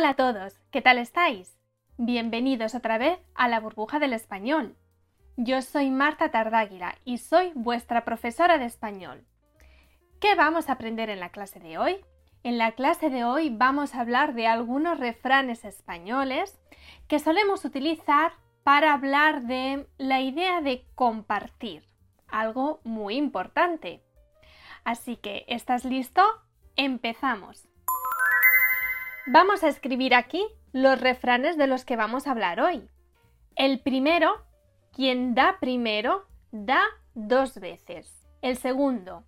Hola a todos, ¿qué tal estáis? Bienvenidos otra vez a la burbuja del español. Yo soy Marta Tardáguila y soy vuestra profesora de español. ¿Qué vamos a aprender en la clase de hoy? En la clase de hoy vamos a hablar de algunos refranes españoles que solemos utilizar para hablar de la idea de compartir, algo muy importante. Así que, ¿estás listo? Empezamos. Vamos a escribir aquí los refranes de los que vamos a hablar hoy. El primero, quien da primero, da dos veces. El segundo,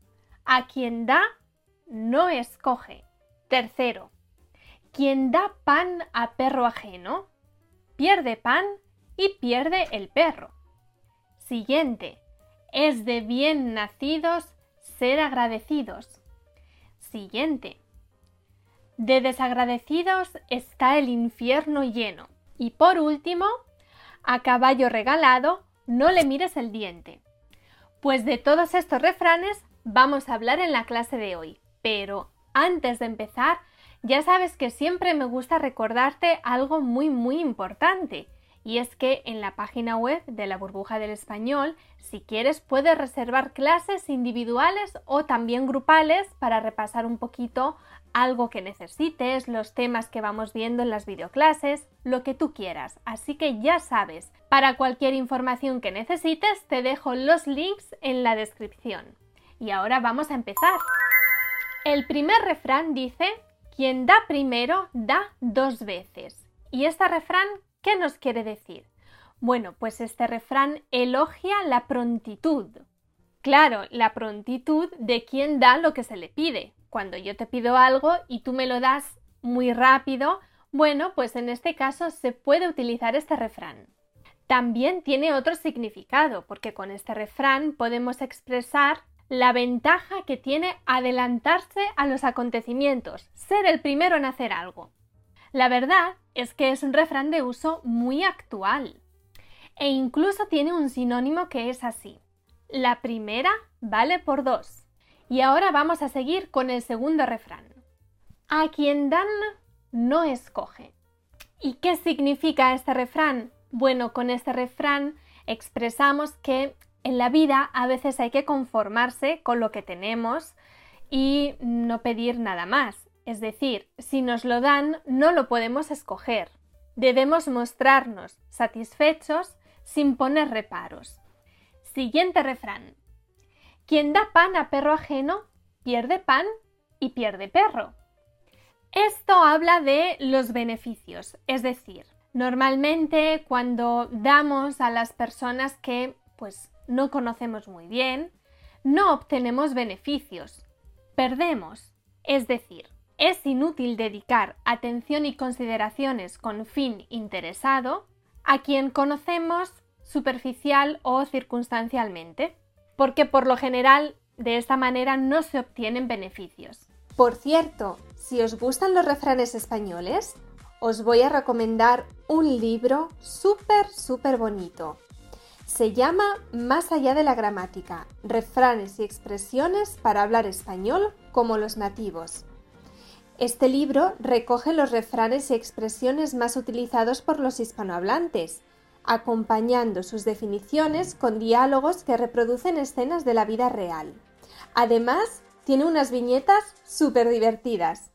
a quien da, no escoge. Tercero, quien da pan a perro ajeno, pierde pan y pierde el perro. Siguiente, es de bien nacidos ser agradecidos. Siguiente, de desagradecidos está el infierno lleno. Y por último, a caballo regalado, no le mires el diente. Pues de todos estos refranes vamos a hablar en la clase de hoy. Pero antes de empezar, ya sabes que siempre me gusta recordarte algo muy muy importante. Y es que en la página web de la burbuja del español, si quieres, puedes reservar clases individuales o también grupales para repasar un poquito algo que necesites, los temas que vamos viendo en las videoclases, lo que tú quieras. Así que ya sabes, para cualquier información que necesites te dejo los links en la descripción. Y ahora vamos a empezar. El primer refrán dice, quien da primero da dos veces. Y este refrán, ¿qué nos quiere decir? Bueno, pues este refrán elogia la prontitud. Claro, la prontitud de quien da lo que se le pide, cuando yo te pido algo y tú me lo das muy rápido, bueno, pues en este caso se puede utilizar este refrán. También tiene otro significado, porque con este refrán podemos expresar la ventaja que tiene adelantarse a los acontecimientos, ser el primero en hacer algo. La verdad es que es un refrán de uso muy actual e incluso tiene un sinónimo que es así. La primera vale por dos. Y ahora vamos a seguir con el segundo refrán. A quien dan no escoge. ¿Y qué significa este refrán? Bueno, con este refrán expresamos que en la vida a veces hay que conformarse con lo que tenemos y no pedir nada más. Es decir, si nos lo dan, no lo podemos escoger. Debemos mostrarnos satisfechos sin poner reparos. Siguiente refrán. Quien da pan a perro ajeno, pierde pan y pierde perro. Esto habla de los beneficios, es decir, normalmente cuando damos a las personas que pues no conocemos muy bien, no obtenemos beneficios, perdemos, es decir, es inútil dedicar atención y consideraciones con fin interesado a quien conocemos superficial o circunstancialmente porque por lo general de esta manera no se obtienen beneficios. Por cierto, si os gustan los refranes españoles, os voy a recomendar un libro súper, súper bonito. Se llama Más allá de la gramática, refranes y expresiones para hablar español como los nativos. Este libro recoge los refranes y expresiones más utilizados por los hispanohablantes acompañando sus definiciones con diálogos que reproducen escenas de la vida real. Además, tiene unas viñetas súper divertidas.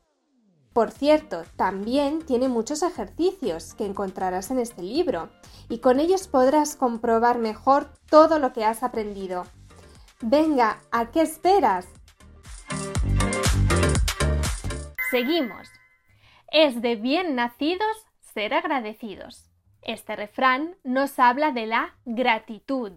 Por cierto, también tiene muchos ejercicios que encontrarás en este libro y con ellos podrás comprobar mejor todo lo que has aprendido. Venga, ¿a qué esperas? Seguimos. Es de bien nacidos ser agradecidos. Este refrán nos habla de la gratitud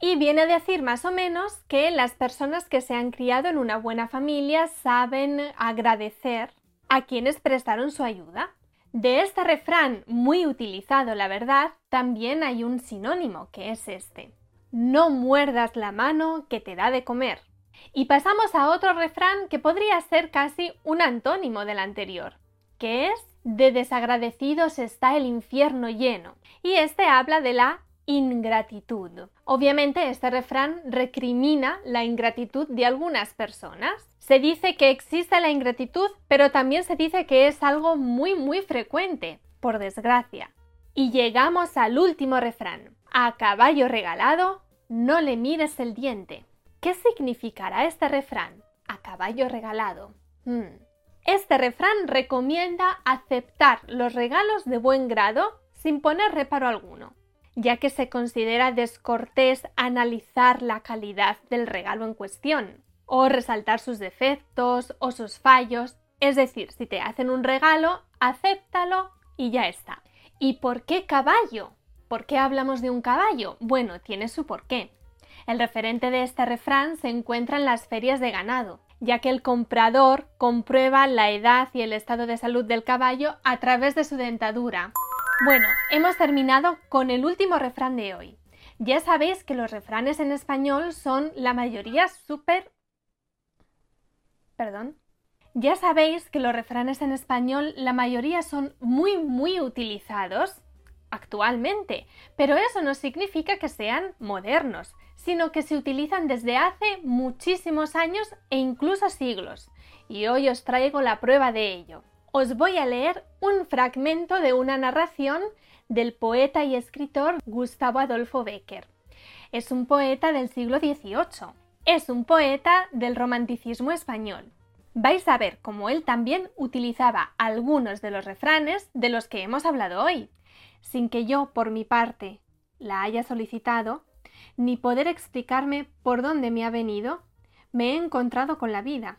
y viene a decir más o menos que las personas que se han criado en una buena familia saben agradecer a quienes prestaron su ayuda. De este refrán muy utilizado, la verdad, también hay un sinónimo que es este. No muerdas la mano que te da de comer. Y pasamos a otro refrán que podría ser casi un antónimo del anterior, que es de desagradecidos está el infierno lleno. Y este habla de la ingratitud. Obviamente este refrán recrimina la ingratitud de algunas personas. Se dice que existe la ingratitud, pero también se dice que es algo muy muy frecuente, por desgracia. Y llegamos al último refrán. A caballo regalado, no le mires el diente. ¿Qué significará este refrán? A caballo regalado. Hmm. Este refrán recomienda aceptar los regalos de buen grado sin poner reparo alguno, ya que se considera descortés analizar la calidad del regalo en cuestión o resaltar sus defectos o sus fallos. Es decir, si te hacen un regalo, acéptalo y ya está. ¿Y por qué caballo? ¿Por qué hablamos de un caballo? Bueno, tiene su porqué. El referente de este refrán se encuentra en las ferias de ganado, ya que el comprador comprueba la edad y el estado de salud del caballo a través de su dentadura. Bueno, hemos terminado con el último refrán de hoy. Ya sabéis que los refranes en español son la mayoría súper Perdón. Ya sabéis que los refranes en español la mayoría son muy muy utilizados actualmente, pero eso no significa que sean modernos, sino que se utilizan desde hace muchísimos años e incluso siglos. Y hoy os traigo la prueba de ello. Os voy a leer un fragmento de una narración del poeta y escritor Gustavo Adolfo Becker. Es un poeta del siglo XVIII es un poeta del romanticismo español. Vais a ver cómo él también utilizaba algunos de los refranes de los que hemos hablado hoy, sin que yo, por mi parte, la haya solicitado, ni poder explicarme por dónde me ha venido, me he encontrado con la vida.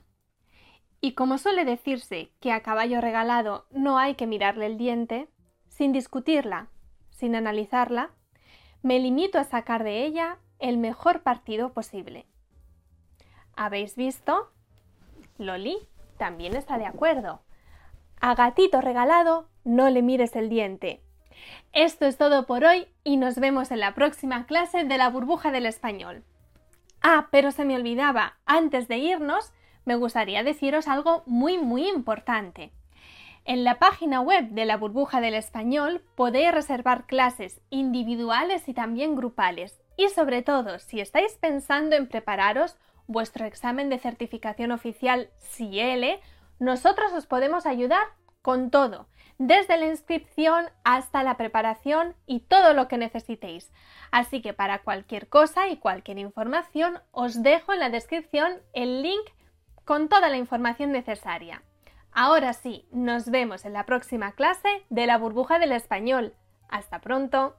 Y como suele decirse que a caballo regalado no hay que mirarle el diente, sin discutirla, sin analizarla, me limito a sacar de ella el mejor partido posible. ¿Habéis visto? Loli también está de acuerdo. A gatito regalado no le mires el diente. Esto es todo por hoy y nos vemos en la próxima clase de la burbuja del español. Ah, pero se me olvidaba, antes de irnos, me gustaría deciros algo muy muy importante. En la página web de la burbuja del español podéis reservar clases individuales y también grupales. Y sobre todo, si estáis pensando en prepararos vuestro examen de certificación oficial CIELE, nosotros os podemos ayudar con todo, desde la inscripción hasta la preparación y todo lo que necesitéis. Así que para cualquier cosa y cualquier información os dejo en la descripción el link con toda la información necesaria. Ahora sí, nos vemos en la próxima clase de la burbuja del español. Hasta pronto.